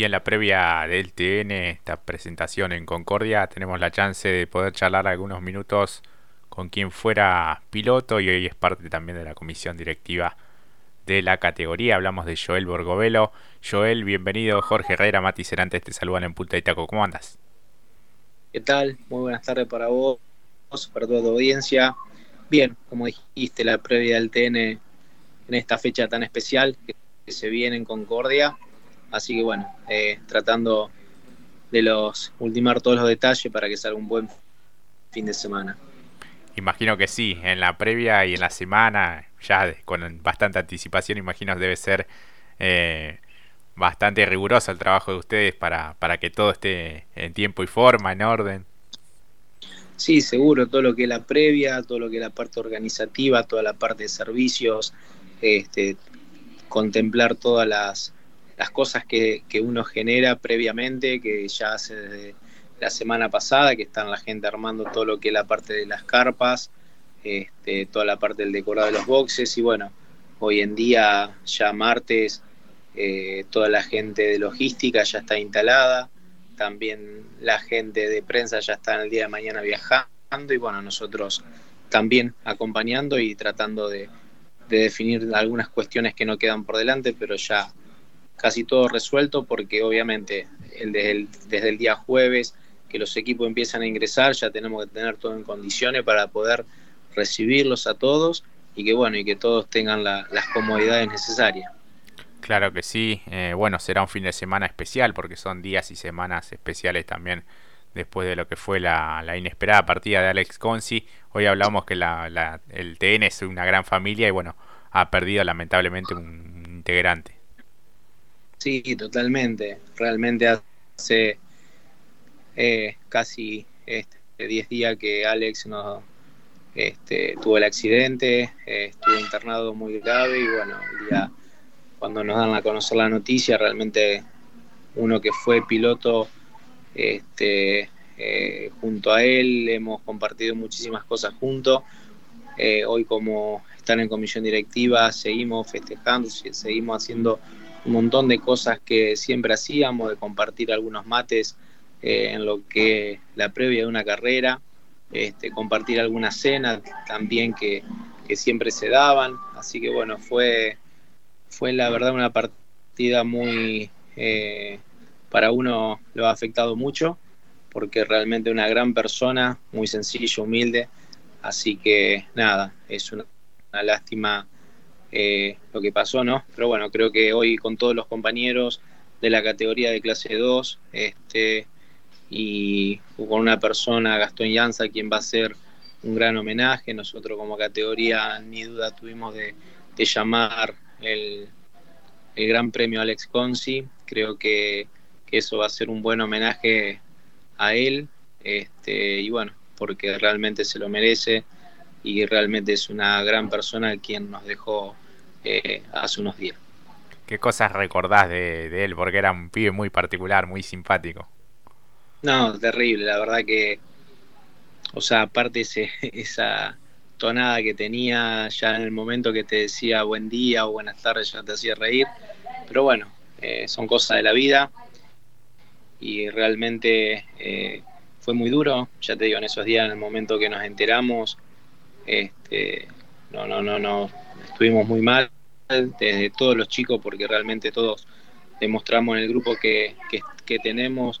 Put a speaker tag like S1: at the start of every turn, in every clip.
S1: Y en la previa del TN, esta presentación en Concordia, tenemos la chance de poder charlar algunos minutos con quien fuera piloto y hoy es parte también de la comisión directiva de la categoría. Hablamos de Joel Borgovelo. Joel, bienvenido. Jorge Herrera, Mati Cerantes te saludan en Punta de Taco. ¿Cómo andas?
S2: ¿Qué tal? Muy buenas tardes para vos, para toda tu audiencia. Bien, como dijiste, la previa del TN en esta fecha tan especial que se viene en Concordia. Así que bueno, eh, tratando de los ultimar todos los detalles para que salga un buen fin de semana.
S1: Imagino que sí, en la previa y en la semana, ya con bastante anticipación, imagino debe ser eh, bastante riguroso el trabajo de ustedes para, para que todo esté en tiempo y forma, en orden.
S2: Sí, seguro, todo lo que es la previa, todo lo que es la parte organizativa, toda la parte de servicios, este, contemplar todas las, las cosas que, que, uno genera previamente, que ya hace la semana pasada, que están la gente armando todo lo que es la parte de las carpas, este, toda la parte del decorado de los boxes y bueno, hoy en día ya martes eh, toda la gente de logística ya está instalada, también la gente de prensa ya está en el día de mañana viajando y bueno, nosotros también acompañando y tratando de, definir algunas cuestiones que no quedan por delante, pero ya casi todo resuelto porque obviamente el, desde el día jueves que los equipos empiezan a ingresar, ya tenemos que tener todo en condiciones para poder recibirlos a todos y que bueno, y que todos tengan las comodidades necesarias.
S1: Claro que sí, eh, bueno, será un fin de semana especial porque son días y semanas especiales también después de lo que fue la, inesperada partida de Alex Consi. Hoy hablamos que la, el TN es una gran familia y bueno, ha perdido lamentablemente un integrante.
S2: Sí, totalmente. Realmente hace eh, casi este, 10 días que Alex no, este, tuvo el accidente, eh, estuvo internado muy grave y bueno, el día cuando nos dan a conocer la noticia, realmente uno que fue piloto este, eh, junto a él, hemos compartido muchísimas cosas juntos. Eh, hoy como están en comisión directiva, seguimos festejando, seguimos haciendo un montón de cosas que siempre hacíamos, de compartir algunos mates eh, en lo que la previa de una carrera, este, compartir algunas cenas también que, siempre se daban, así que bueno, fue, fue la verdad una partida muy, eh, para uno lo ha afectado mucho, porque realmente una gran persona, muy sencillo, humilde, así que nada, es una, lástima eh, lo que pasó, ¿no? Pero bueno, creo que hoy con todos los compañeros de la categoría de clase 2, este, y con una persona, Gastón Llanza, quien va a hacer un gran homenaje. Nosotros como categoría, ni duda, tuvimos de, llamar el, el, Gran Premio Alex Consi. Creo que, eso va a ser un buen homenaje a él. Este, y bueno, porque realmente se lo merece y realmente es una gran persona quien nos dejó eh, hace unos días.
S1: ¿Qué cosas recordás de, de él? Porque era un pibe muy particular, muy simpático.
S2: No, terrible, la verdad que, o sea, aparte ese, esa tonada que tenía ya en el momento que te decía buen día o buenas tardes, ya te hacía reír, pero bueno, eh, son cosas de la vida y realmente eh, fue muy duro, ya te digo, en esos días, en el momento que nos enteramos, este, no, no, no, no, estuvimos muy mal, desde todos los chicos, porque realmente todos demostramos en el grupo que, que tenemos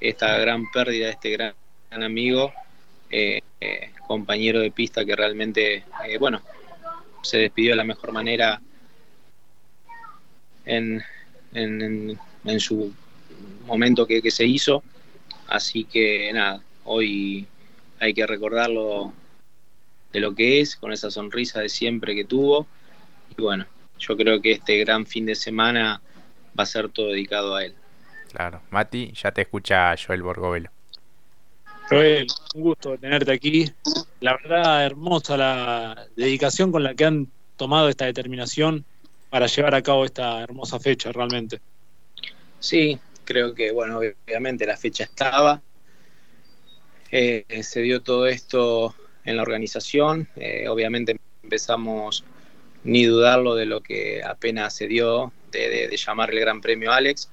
S2: esta gran pérdida de este gran, amigo, eh, eh, compañero de pista que realmente, eh, bueno, se despidió de la mejor manera en, en, su momento que, se hizo. Así que nada, hoy hay que recordarlo de lo que es, con esa sonrisa de siempre que tuvo. Y bueno, yo creo que este gran fin de semana va a ser todo dedicado a él.
S1: Claro. Mati, ya te escucha Joel Borgovelo.
S3: Joel, un gusto tenerte aquí. La verdad, hermosa la dedicación con la que han tomado esta determinación para llevar a cabo esta hermosa fecha, realmente.
S2: Sí, creo que, bueno, obviamente la fecha estaba. Eh, se dio todo esto en la organización. Eh, obviamente empezamos ni dudarlo de lo que apenas se dio de, de llamar el Gran Premio Alex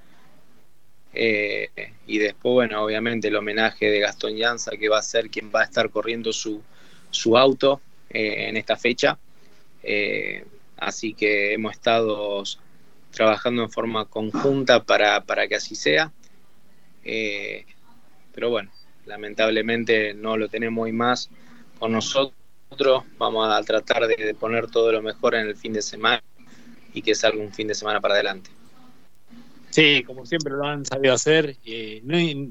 S2: Eh, y después, bueno, obviamente el homenaje de Gastón Llanza, que va a ser quien va a estar corriendo su, su auto eh, en esta fecha. Así que hemos estado trabajando en forma conjunta para, para que así sea. pero bueno, lamentablemente no lo tenemos hoy más con nosotros. Vamos a tratar de poner todo lo mejor en el fin de semana y que salga un fin de semana para adelante.
S3: Sí, como siempre lo han sabido hacer, eh,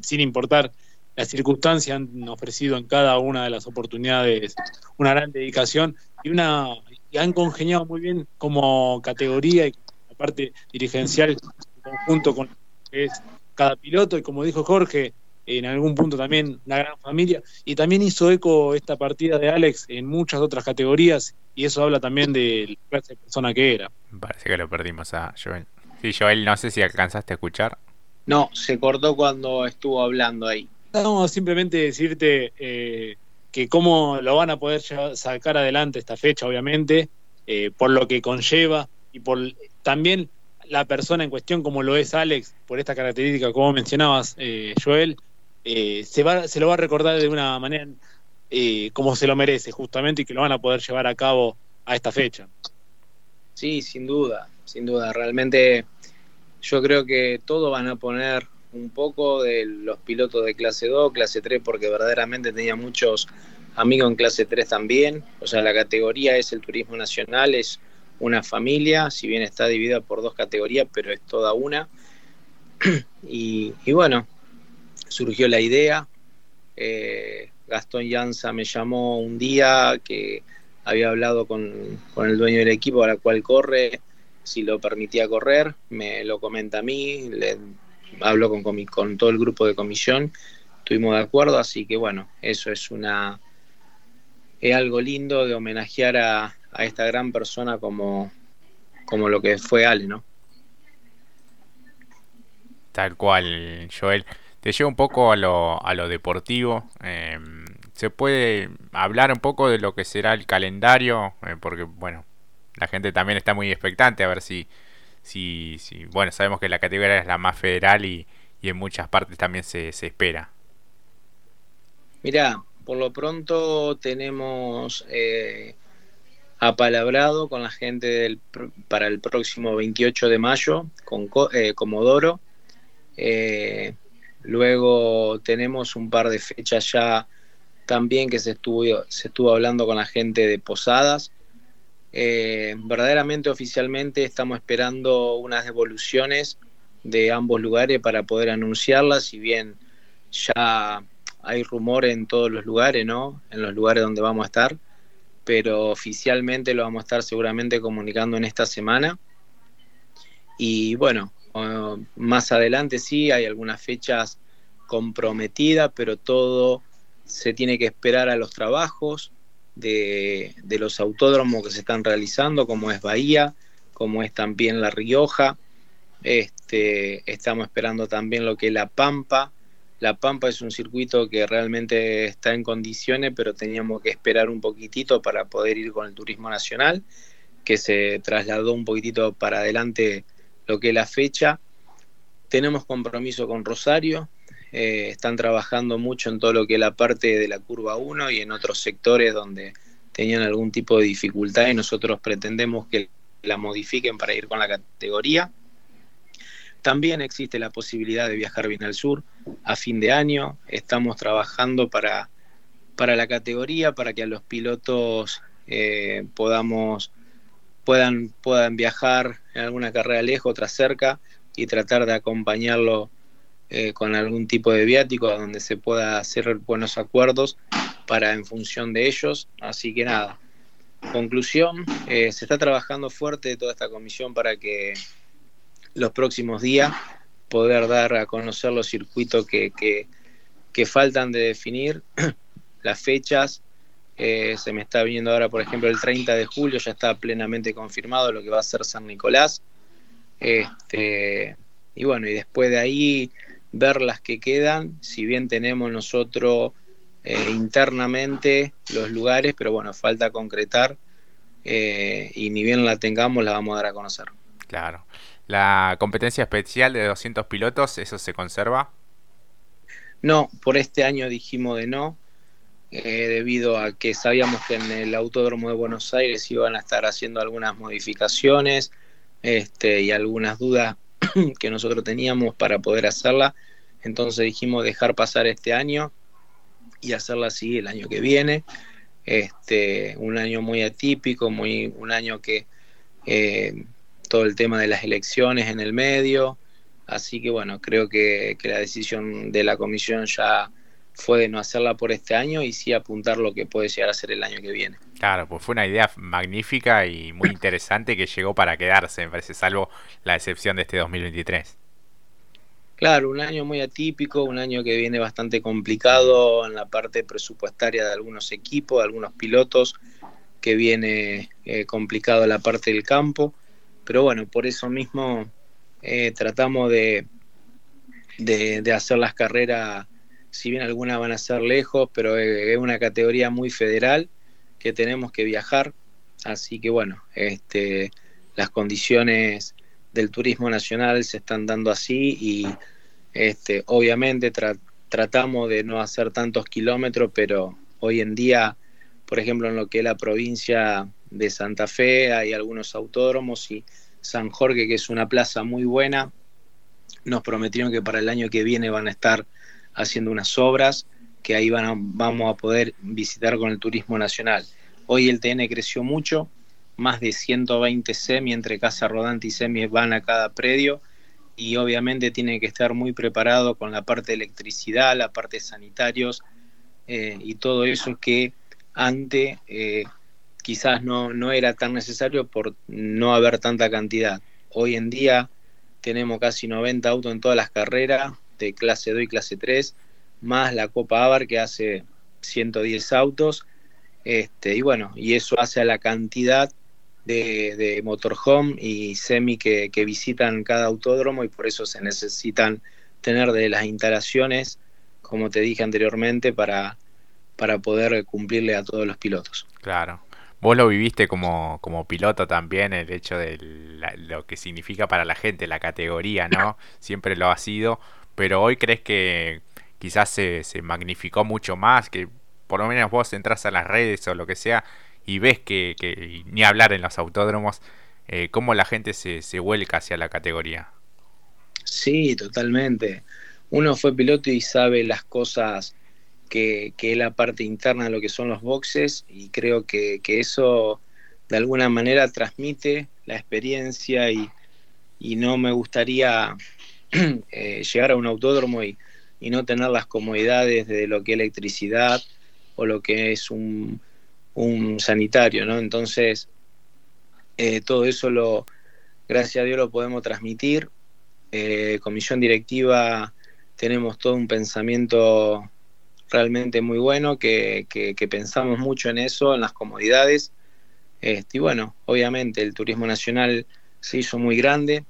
S3: sin importar las circunstancias, han ofrecido en cada una de las oportunidades una gran dedicación y una han congeniado muy bien como categoría y la parte dirigencial en conjunto con cada piloto y como dijo Jorge, en algún punto también una gran familia y también hizo eco esta partida de Alex en muchas otras categorías y eso habla también de la clase de persona que era.
S1: Parece que lo perdimos a Joel. Sí, Joel, no sé si alcanzaste a escuchar.
S2: No, se cortó cuando estuvo hablando ahí.
S3: No, simplemente decirte eh, que cómo lo van a poder sacar adelante esta fecha, obviamente, eh, por lo que conlleva y por también la persona en cuestión, como lo es Alex, por esta característica, como mencionabas, eh, Joel, se, va, se lo va a recordar de una manera como se lo merece, justamente, y que lo van a poder llevar a cabo a esta fecha.
S2: Sí, sin duda, sin duda. Realmente yo creo que todos van a poner un poco de los pilotos de clase 2, clase 3, porque verdaderamente tenía muchos amigos en clase 3 también. O sea, la categoría es el turismo nacional, es una familia, si bien está dividida por dos categorías, pero es toda una. Y, bueno, surgió la idea. Eh, Gastón Llanza me llamó un día que había hablado con, con el dueño del equipo a la cual corre si lo permitía correr, me lo comenta a mí, le hablo con, con todo el grupo de comisión, estuvimos de acuerdo, así que bueno, eso es una es algo lindo de homenajear a, esta gran persona como, como lo que fue Ale, ¿no?
S1: Tal cual, Joel. Te llevo un poco a lo, a lo deportivo. Em, ¿Se puede hablar un poco de lo que será el calendario? Eh, porque, bueno, la gente también está muy expectante a ver si, si, si bueno, sabemos que la categoría es la más federal y, en muchas partes también se, se espera.
S2: Mira, por lo pronto tenemos eh, apalabrado con la gente del, para el próximo 28 de mayo con eh, Comodoro. Eh, luego tenemos un par de fechas ya también que se estuvo, se estuvo hablando con la gente de Posadas eh, verdaderamente oficialmente estamos esperando unas devoluciones de ambos lugares para poder anunciarlas, si bien ya hay rumor en todos los lugares, ¿no? En los lugares donde vamos a estar, pero oficialmente lo vamos a estar seguramente comunicando en esta semana. Y bueno, más adelante sí, hay algunas fechas comprometidas, pero todo se tiene que esperar a los trabajos, de, los autódromos que se están realizando, como es Bahía, como es también La Rioja. Este, estamos esperando también lo que es La Pampa. La Pampa es un circuito que realmente está en condiciones, pero teníamos que esperar un poquitito para poder ir con el turismo nacional, que se trasladó un poquitito para adelante lo que es la fecha. Tenemos compromiso con Rosario, eh, están trabajando mucho en todo lo que es la parte de la curva 1 y en otros sectores donde tenían algún tipo de dificultad y nosotros pretendemos que la modifiquen para ir con la categoría. También existe la posibilidad de viajar bien al sur a fin de año. Estamos trabajando para, para la categoría, para que a los pilotos eh, podamos, puedan, puedan viajar en alguna carrera lejos, otra cerca, y tratar de acompañarlo eh, con algún tipo de viático donde se pueda hacer buenos acuerdos para en función de ellos. Así que nada, conclusión, eh, se está trabajando fuerte toda esta comisión para que los próximos días poder dar a conocer los circuitos que, que, faltan de definir, las fechas. Eh, se me está viendo ahora, por ejemplo, el 30 de julio ya está plenamente confirmado lo que va a ser San Nicolás. Este, y bueno, y después de ahí ver las que quedan, si bien tenemos nosotros eh, internamente los lugares, pero bueno, falta concretar eh, y ni bien la tengamos la vamos a dar a conocer.
S1: Claro. La competencia especial de 200 pilotos, ¿eso se conserva?
S2: No, por este año dijimos de no, eh, debido a que sabíamos que en el Autódromo de Buenos Aires iban a estar haciendo algunas modificaciones este, y algunas dudas que nosotros teníamos para poder hacerla. Entonces dijimos dejar pasar este año y hacerla así el año que viene. Este, un año muy atípico, muy, un año que eh, todo el tema de las elecciones en el medio. Así que bueno, creo que, que la decisión de la comisión ya fue de no hacerla por este año y sí apuntar lo que puede llegar a ser el año que viene.
S1: Claro, pues fue una idea magnífica y muy interesante que llegó para quedarse, me parece, salvo la excepción de este 2023.
S2: Claro, un año muy atípico, un año que viene bastante complicado en la parte presupuestaria de algunos equipos, de algunos pilotos, que viene eh, complicado la parte del campo, pero bueno, por eso mismo eh, tratamos de, de, de hacer las carreras si bien algunas van a ser lejos, pero es una categoría muy federal que tenemos que viajar, así que bueno, este, las condiciones del turismo nacional se están dando así y este, obviamente tratamos de no hacer tantos kilómetros, pero hoy en día, por ejemplo, en lo que es la provincia de Santa Fe, hay algunos autódromos y San Jorge, que es una plaza muy buena, nos prometieron que para el año que viene van a estar haciendo unas obras que ahí van vamos a poder visitar con el turismo nacional. Hoy el TN creció mucho, más de 120 semi entre casa rodante y semi van a cada predio y obviamente tiene que estar muy preparado con la parte de electricidad, la parte de sanitarios eh, y todo eso que antes eh, quizás no, no era tan necesario por no haber tanta cantidad. Hoy en día tenemos casi 90 autos en todas las carreras, clase 2 y clase 3, más la Copa Abar que hace 110 autos. Este, y bueno, y eso hace a la cantidad de, motorhome y semi que, visitan cada autódromo y por eso se necesitan tener de las instalaciones, como te dije anteriormente, para, para poder cumplirle a todos los pilotos.
S1: Claro. Vos lo viviste como, como piloto también, el hecho de lo que significa para la gente la categoría, ¿no? Siempre lo ha sido, pero hoy crees que quizás se, se magnificó mucho más, que por lo menos vos entras a las redes o lo que sea y ves que, que ni hablar en los autódromos, eh, cómo la gente se, se vuelca hacia la categoría.
S2: Sí, totalmente. Uno fue piloto y sabe las cosas que, que es la parte interna de lo que son los boxes y creo que, que eso de alguna manera transmite la experiencia y, y no me gustaría Eh, llegar a un autódromo y, no tener las comodidades de lo que es electricidad o lo que es un, sanitario, ¿no? Entonces, eh, todo eso lo, gracias a Dios lo podemos transmitir. Eh, comisión directiva tenemos todo un pensamiento realmente muy bueno, que, pensamos mucho en eso, en las comodidades. Este, y bueno, obviamente el turismo nacional se hizo muy grande,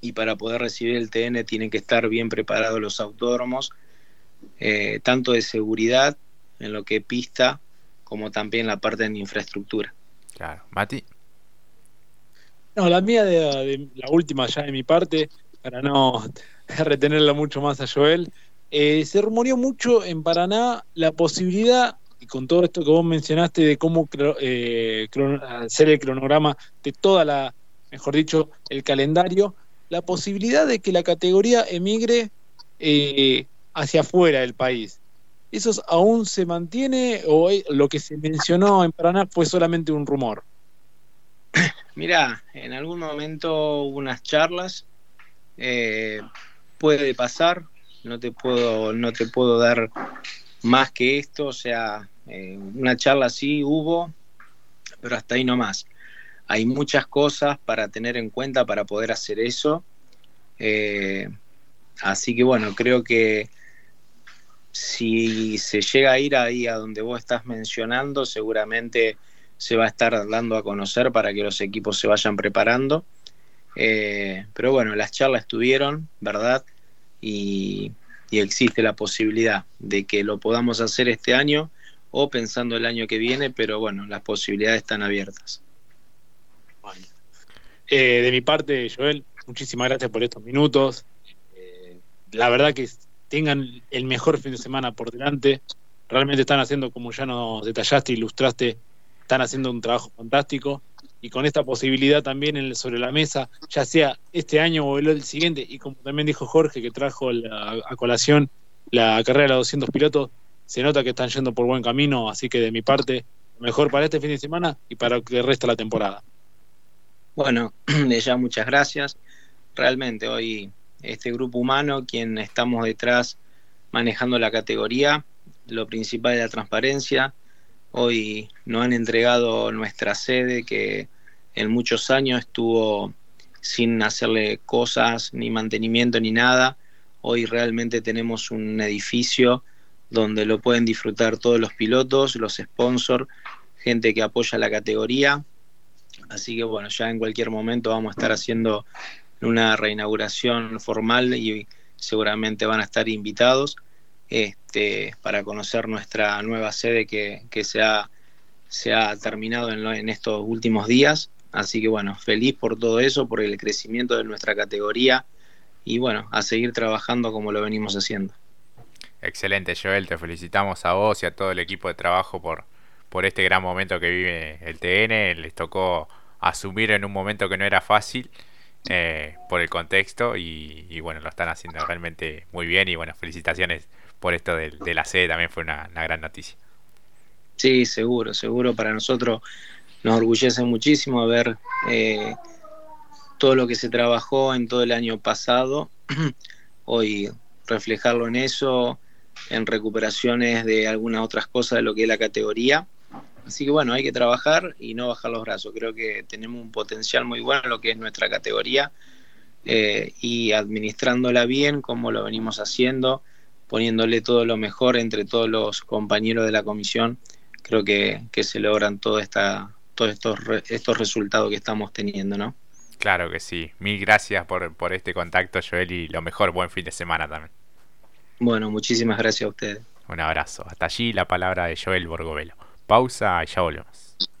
S2: y para poder recibir el TN tienen que estar bien preparados los autódromos, eh, tanto de seguridad en lo que pista como también la parte de infraestructura.
S1: Claro, Mati.
S3: No, la mía de, la última ya de mi parte, para no retenerla mucho más a Joel, eh, se rumoreó mucho en Paraná la posibilidad, y con todo esto que vos mencionaste de cómo eh, hacer el cronograma de toda la, mejor dicho, el calendario, la posibilidad de que la categoría emigre eh, hacia afuera del país. ¿Eso aún se mantiene o lo que se mencionó en Paraná fue solamente un rumor?
S2: Mira, en algún momento hubo unas charlas, eh, puede pasar, no te puedo, no te puedo dar más que esto, o sea, eh, una charla sí hubo, pero hasta ahí no más hay muchas cosas para tener en cuenta para poder hacer eso. Eh, así que bueno, creo que si se llega a ir ahí a donde vos estás mencionando, seguramente se va a estar dando a conocer para que los equipos se vayan preparando. Eh, pero bueno, las charlas estuvieron, ¿verdad? Y, y, existe la posibilidad de que lo podamos hacer este año o pensando el año que viene, pero bueno, las posibilidades están abiertas.
S3: Eh, de mi parte, Joel, muchísimas gracias por estos minutos. Eh, la verdad que tengan el mejor fin de semana por delante. Realmente están haciendo, como ya nos detallaste, ilustraste, están haciendo un trabajo fantástico. Y con esta posibilidad también sobre la mesa, ya sea este año o el, siguiente, y como también dijo Jorge, que trajo a colación la carrera de los 200 pilotos, se nota que están yendo por buen camino, así que de mi parte, mejor para este fin de semana y para lo que resta la temporada.
S2: Bueno, de ya muchas gracias. Realmente hoy este grupo humano, quien estamos detrás manejando la categoría, lo principal es la transparencia. Hoy nos han entregado nuestra sede que en muchos años estuvo sin hacerle cosas, ni mantenimiento, ni nada. Hoy realmente tenemos un edificio donde lo pueden disfrutar todos los pilotos, los sponsors, gente que apoya la categoría. Así que bueno, ya en cualquier momento vamos a estar haciendo una reinauguración formal y seguramente van a estar invitados este, para conocer nuestra nueva sede que, se, ha, se, ha, terminado en, en estos últimos días. Así que bueno, feliz por todo eso, por el crecimiento de nuestra categoría y bueno, a seguir trabajando como lo venimos haciendo.
S1: Excelente, Joel, te felicitamos a vos y a todo el equipo de trabajo por, por este gran momento que vive el TN. Les tocó asumir en un momento que no era fácil eh, por el contexto y, bueno, lo están haciendo realmente muy bien y bueno, felicitaciones por esto de, la sede, también fue una, gran noticia.
S2: Sí, seguro, seguro para nosotros nos orgullece muchísimo ver eh, todo lo que se trabajó en todo el año pasado, hoy reflejarlo en eso, en recuperaciones de algunas otras cosas de lo que es la categoría Así que bueno, hay que trabajar y no bajar los brazos. Creo que tenemos un potencial muy bueno en lo que es nuestra categoría eh, y administrándola bien como lo venimos haciendo, poniéndole todo lo mejor entre todos los compañeros de la comisión, creo que, se logran todo esta, todos estos, estos resultados que estamos teniendo, ¿no?
S1: Claro que sí. Mil gracias por, por este contacto, Joel, y lo mejor, buen fin de semana también.
S2: Bueno, muchísimas gracias a ustedes.
S1: Un abrazo. Hasta allí la palabra de Joel Borgovelo. Pausa y ya volvemos.